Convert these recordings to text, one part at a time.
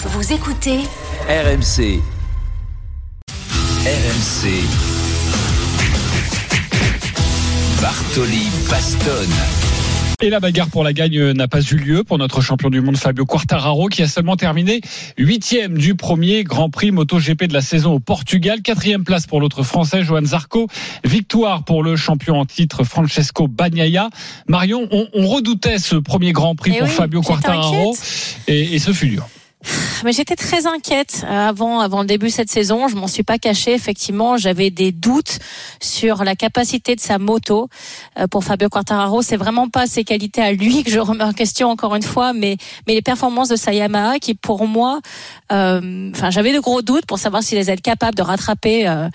Vous écoutez RMC. RMC. Bartoli Bastone. Et la bagarre pour la gagne n'a pas eu lieu pour notre champion du monde Fabio Quartararo qui a seulement terminé huitième du premier Grand Prix MotoGP de la saison au Portugal. Quatrième place pour l'autre Français Johan Zarco. Victoire pour le champion en titre Francesco Bagnaia. Marion, on, on redoutait ce premier Grand Prix Eh pour oui, Fabio Quartararo et ce fut dur. Mais j'étais très inquiète euh, avant, avant le début de cette saison. Je m'en suis pas cachée. Effectivement, j'avais des doutes sur la capacité de sa moto euh, pour Fabio Quartararo. C'est vraiment pas ses qualités à lui que je remets en question encore une fois, mais mais les performances de sa Yamaha qui, pour moi, euh, enfin, j'avais de gros doutes pour savoir s'ils allaient être capables de rattraper. euh,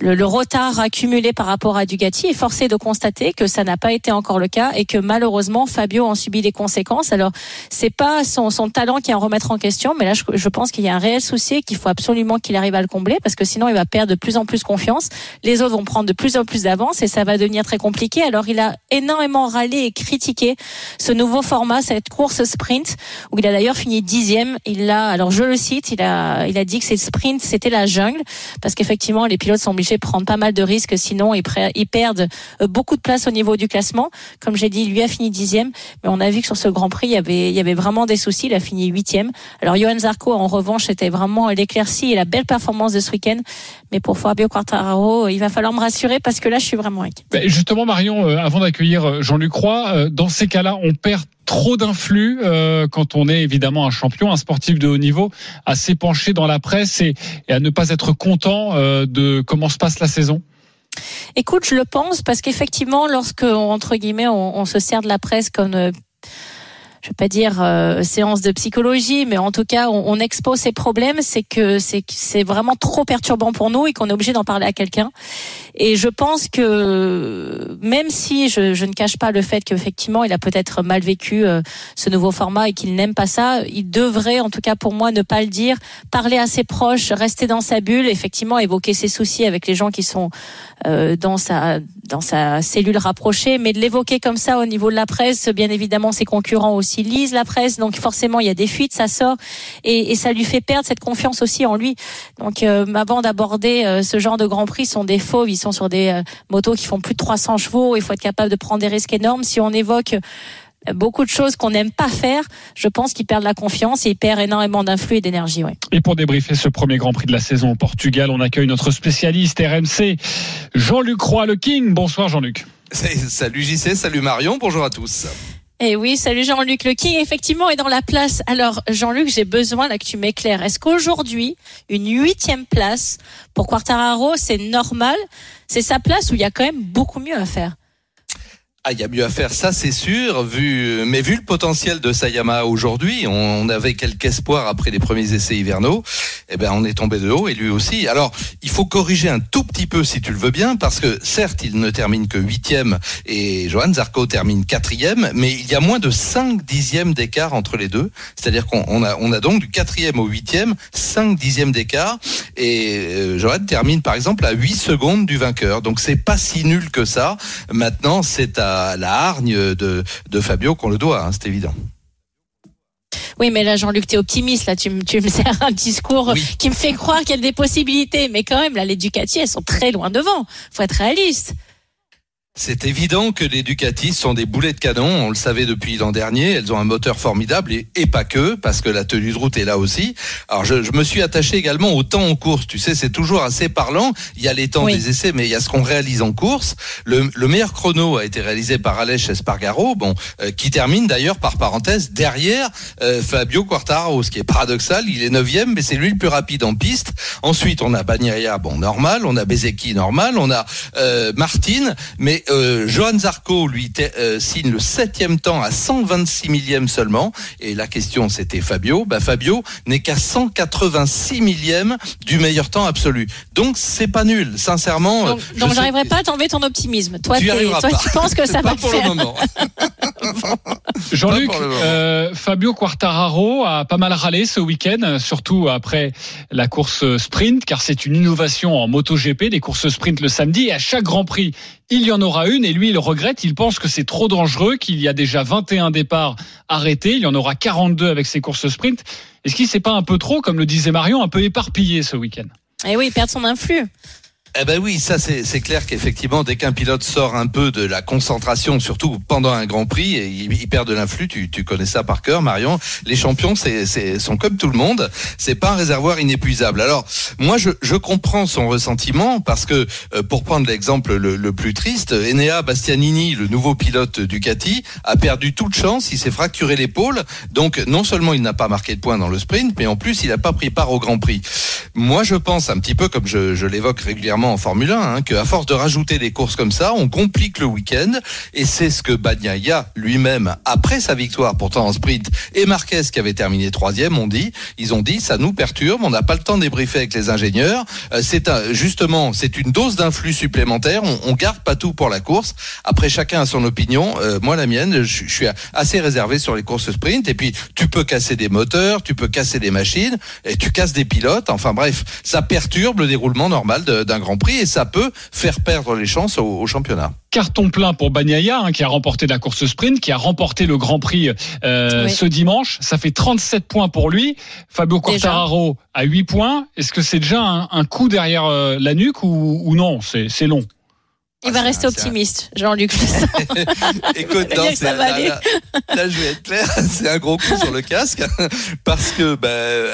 le, le retard accumulé par rapport à Dugatti est forcé de constater que ça n'a pas été encore le cas et que malheureusement Fabio en subit les conséquences. Alors c'est pas son, son talent qui est à remettre en question, mais là je, pense qu'il y a un réel souci et qu'il faut absolument qu'il arrive à le combler parce que sinon il va perdre de plus en plus confiance. Les autres vont prendre de plus en plus d'avance et ça va devenir très compliqué. Alors il a énormément râlé et critiqué ce nouveau format, cette course sprint où il a d'ailleurs fini dixième. Il a, alors je le cite, il a, il a dit que ces sprints c'était la jungle parce qu'effectivement les pilotes sont obligés de prendre pas mal de risques sinon ils, perdent euh, beaucoup de place au niveau du classement. Comme j'ai dit, lui a fini dixième, mais on a vu que sur ce Grand Prix il y avait, il y avait vraiment des soucis. Il a fini huitième. Alors Johan Zarco en revanche c'était vraiment l'éclaircie et la belle performance de ce week-end. Mais pour Fabio Quartararo, il va falloir me rassurer parce que là je suis vraiment inquiète. Ben, Justement, Marion, euh, avant d'accueillir euh, Jean-Luc Roy, dans ces cas-là, on perd trop d'influx euh, quand on est évidemment un champion, un sportif de haut niveau, à s'épancher dans la presse et, à ne pas être content euh, de comment se passe la saison. Écoute, je le pense parce qu'effectivement, lorsque entre guillemets on, on se sert de la presse comme euh, je vais pas dire euh, séance de psychologie, mais en tout cas, on, on expose ses problèmes, c'est que c'est vraiment trop perturbant pour nous et qu'on est obligé d'en parler à quelqu'un. Et je pense que même si je, je ne cache pas le fait qu'effectivement, il a peut-être mal vécu euh, ce nouveau format et qu'il n'aime pas ça, il devrait, en tout cas pour moi, ne pas le dire, parler à ses proches, rester dans sa bulle, effectivement, évoquer ses soucis avec les gens qui sont euh, dans sa dans sa cellule rapprochée, mais de l'évoquer comme ça au niveau de la presse, bien évidemment, ses concurrents aussi lisent la presse, donc forcément il y a des fuites, ça sort, et, et ça lui fait perdre cette confiance aussi en lui. Donc euh, avant d'aborder euh, ce genre de Grand Prix, sont des fauves, ils sont sur des euh, motos qui font plus de 300 chevaux, il faut être capable de prendre des risques énormes. Si on évoque beaucoup de choses qu'on n'aime pas faire, je pense qu'ils perdent la confiance et ils perdent énormément d'influx et d'énergie. Ouais. Et pour débriefer ce premier Grand Prix de la saison au Portugal, on accueille notre spécialiste RMC, Jean-Luc Roy, le King. Bonsoir Jean-Luc. Salut JC, salut Marion, bonjour à tous. Et Eh oui, salut Jean-Luc Le King, effectivement, est dans la place. Alors, Jean-Luc, j'ai besoin là que tu m'éclaires. Est-ce qu'aujourd'hui, une huitième place pour Quartararo, c'est normal? C'est sa place où il y a quand même beaucoup mieux à faire Ah, il y a mieux à faire, ça c'est sûr. Vu, mais vu le potentiel de Sayama aujourd'hui, on avait quelques espoirs après les premiers essais hivernaux. Eh ben, on est tombé de haut et lui aussi. Alors, il faut corriger un tout petit peu si tu le veux bien, parce que certes, il ne termine que huitième et Johan Zarco termine quatrième, mais il y a moins de 5 dixièmes d'écart entre les deux. C'est-à-dire qu'on on a, on a donc du quatrième au huitième, 5 dixièmes d'écart. Et euh, Johan termine par exemple à 8 secondes du vainqueur. Donc c'est pas si nul que ça. Maintenant, c'est à la hargne de, de Fabio qu'on le doit, hein, c'est évident. Oui, mais là, Jean-Luc, t'es optimiste. Là, tu, me- tu me sers un discours Oui. qui me fait croire qu'il y a des possibilités. Mais quand même, là, les Ducati, elles sont très loin devant. Faut être réaliste. C'est évident que les Ducati sont des boulets de canon, on le savait depuis l'an dernier, elles ont un moteur formidable et, et pas que, parce que la tenue de route est là aussi. Alors je, je me suis attaché également au temps en course, tu sais, c'est toujours assez parlant, il y a les temps Oui. des essais, mais il y a ce qu'on réalise en course. Le, le meilleur chrono a été réalisé par Aleix Espargaro, bon, euh, qui termine d'ailleurs par parenthèse derrière euh, Fabio Quartararo, ce qui est paradoxal, il est neuvième, mais c'est lui le plus rapide en piste. Ensuite, on a Bagnaia, bon, normal, on a Bezeki, normal, on a euh, Martin, mais euh, Johan Zarco, lui, euh, signe le septième temps à 126 millièmes seulement. Et la question, c'était Fabio. Bah, Fabio n'est qu'à 186 millièmes du meilleur temps absolu. Donc, c'est pas nul, sincèrement. Donc, euh, donc sais- j'arriverai pas à t'enlever ton optimisme. Toi, Tu toi pas. tu penses que ça pas va pour faire. le moment. Jean-Luc, euh, Fabio Quartararo a pas mal râlé ce week-end, surtout après la course sprint, car c'est une innovation en MotoGP, les courses sprint le samedi, et à chaque Grand Prix, il y en aura une, et lui, il regrette, il pense que c'est trop dangereux, qu'il y a déjà 21 départs arrêtés, il y en aura 42 avec ces courses sprint. Est-ce qu'il s'est pas un peu trop, comme le disait Marion, un peu éparpillé ce week-end? Et oui, perdre son influx. Eh ben oui, ça c'est clair qu'effectivement, dès qu'un pilote sort un peu de la concentration, surtout pendant un Grand Prix, il, il perd de l'influx. Tu, connais ça par cœur, Marion. Les champions, c'est sont comme tout le monde. C'est pas un réservoir inépuisable. Alors moi, je, comprends son ressentiment parce que euh, pour prendre l'exemple le, plus triste, Enea Bastianini, le nouveau pilote Ducati, a perdu toute chance. Il s'est fracturé l'épaule. Donc non seulement il n'a pas marqué de points dans le sprint, mais en plus il n'a pas pris part au Grand Prix. Moi, je pense un petit peu comme je l'évoque régulièrement en Formule 1, hein, qu'à force de rajouter des courses comme ça, on complique le week-end. Et c'est ce que Bagnaia lui-même, après sa victoire, pourtant en sprint, et Marquez qui avait terminé troisième, ont dit. Ils ont dit, ça nous perturbe, on n'a pas le temps de débriefer avec les ingénieurs. Euh, c'est un, justement, c'est une dose d'influx supplémentaire. On, on garde pas tout pour la course. Après, chacun a son opinion. Euh, moi, la mienne, je, je suis assez réservé sur les courses sprint. Et puis, tu peux casser des moteurs, tu peux casser des machines, et tu casses des pilotes. Enfin bref, ça perturbe le déroulement normal d'un Grand Prix et ça peut faire perdre les chances au, au championnat. Carton plein pour Bagnaia, hein, qui a remporté la course sprint, qui a remporté le Grand Prix euh, Oui. ce dimanche. Ça fait 37 points pour lui. Fabio. Quartararo a 8 points. Est-ce que c'est déjà un, un coup derrière euh, la nuque ou, ou non? C'est long. Il Ah, va c'est rester un- un- optimiste, Jean-Luc. Écoute, non, ça va aller. là- là, je vais être clair, c'est un gros coup sur le casque parce que bah,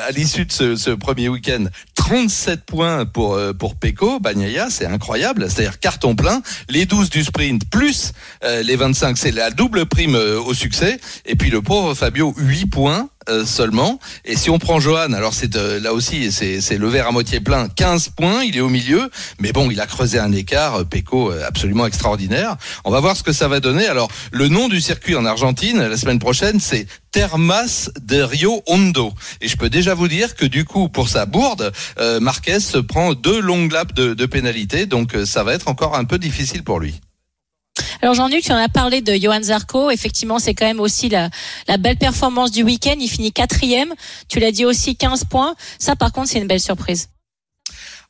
à l'issue de ce, ce premier week-end, 37 points pour euh, pour Pecco, Bagnaia, c'est incroyable. C'est-à-dire carton plein, les 12 du sprint plus euh, les 25, c'est la double prime euh, au succès. Et puis le pauvre Fabio, 8 points. Euh, seulement et si on prend Johan alors c'est euh, là aussi c'est le verre à moitié plein 15 points il est au milieu mais bon il a creusé un écart euh, euh, absolument extraordinaire on va voir ce que ça va donner. Alors, le nom du circuit en Argentine, la semaine prochaine, c'est Termas de Rio Hondo. Et je peux déjà vous dire que du coup, pour sa bourde, Marquez se prend deux longues laps de, de pénalité. Donc, ça va être encore un peu difficile pour lui. Alors Jean-Luc, tu en as parlé de Johan Zarco. Effectivement, c'est quand même aussi la, la belle performance du week-end. Il finit quatrième. Tu l'as dit aussi, 15 points. Ça, par contre, c'est une belle surprise.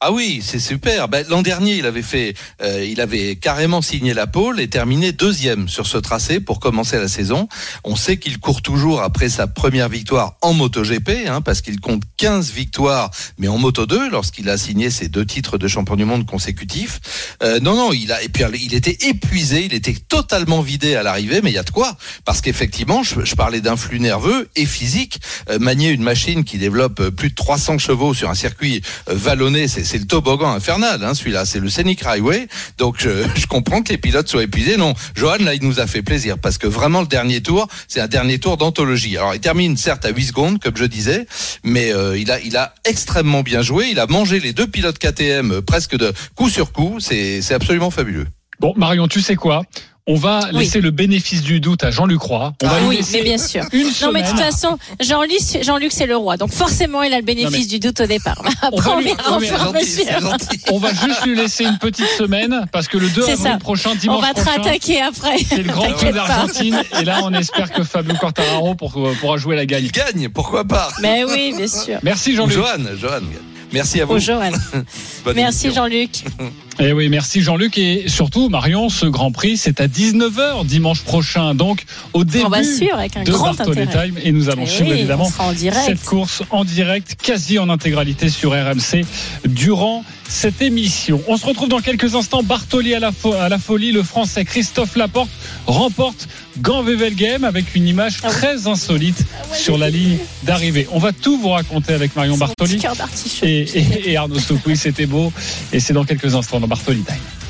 Ah oui, c'est super. Ben, L'an dernier, il avait fait, euh, il avait carrément signé la pole et terminé deuxième sur ce tracé pour commencer la saison. On sait qu'il court toujours après sa première victoire en MotoGP, hein, parce qu'il compte 15 victoires, mais en Moto 2 lorsqu'il a signé ses deux titres de champion du monde consécutifs. Euh, non, non, il a et puis il était épuisé, il était totalement vidé à l'arrivée, mais il y a de quoi, parce qu'effectivement, je, parlais d'un flux nerveux et physique. Euh, manier une machine qui développe plus de 300 chevaux sur un circuit euh, vallonné, c'est c'est le toboggan infernal, hein, celui-là, c'est le Scenic Highway. Donc je, comprends que les pilotes soient épuisés. Non, Johan, là, il nous a fait plaisir parce que vraiment le dernier tour, c'est un dernier tour d'anthologie. Alors il termine certes à 8 secondes, comme je disais, mais euh, il a il a extrêmement bien joué. Il a mangé les deux pilotes KTM euh, presque de coup sur coup. C'est absolument fabuleux. Bon, Marion, tu sais quoi? On va Oui. laisser le bénéfice du doute à Jean-Luc Roy. On va Ah lui oui, mais bien sûr. une Non, semaine. mais de toute façon, Jean-Luc, Jean-Luc, c'est le roi. Donc forcément, il a le bénéfice Non, du doute au départ. On Après, va on lui-. On va juste lui laisser une petite semaine parce que le 2 C'est avril ça. prochain, On dimanche va te rattaquer après. c'est le Grand Prix d'Argentine. Et là, on espère que Fabio Quartararo pour- pourra jouer la gagne. Il gagne, pourquoi pas? Mais oui, bien sûr. Merci Jean-Luc. Johan, Johan. Merci à vous. Bonne Merci. Jean-Luc. Et Eh oui, merci Jean-Luc. Et surtout, Marion, ce Grand Prix, c'est à 19h dimanche prochain. Donc, au début On va suivre avec un de grand intérêt. Time. Et nous allons Eh suivre oui, évidemment en cette course en direct, quasi en intégralité sur RMC durant cette émission. On se retrouve dans quelques instants. Bartoli à la, fo- à la folie. Le Français Christophe Laporte remporte Gand-Wevelgem avec une image Ah oui. très insolite ouais, sur la ligne d'arrivée. On va tout vous raconter avec Marion Son Bartoli et, et, et Arnaud Stoupoui. C'était beau. Et c'est dans quelques instants dans Bartoli Time.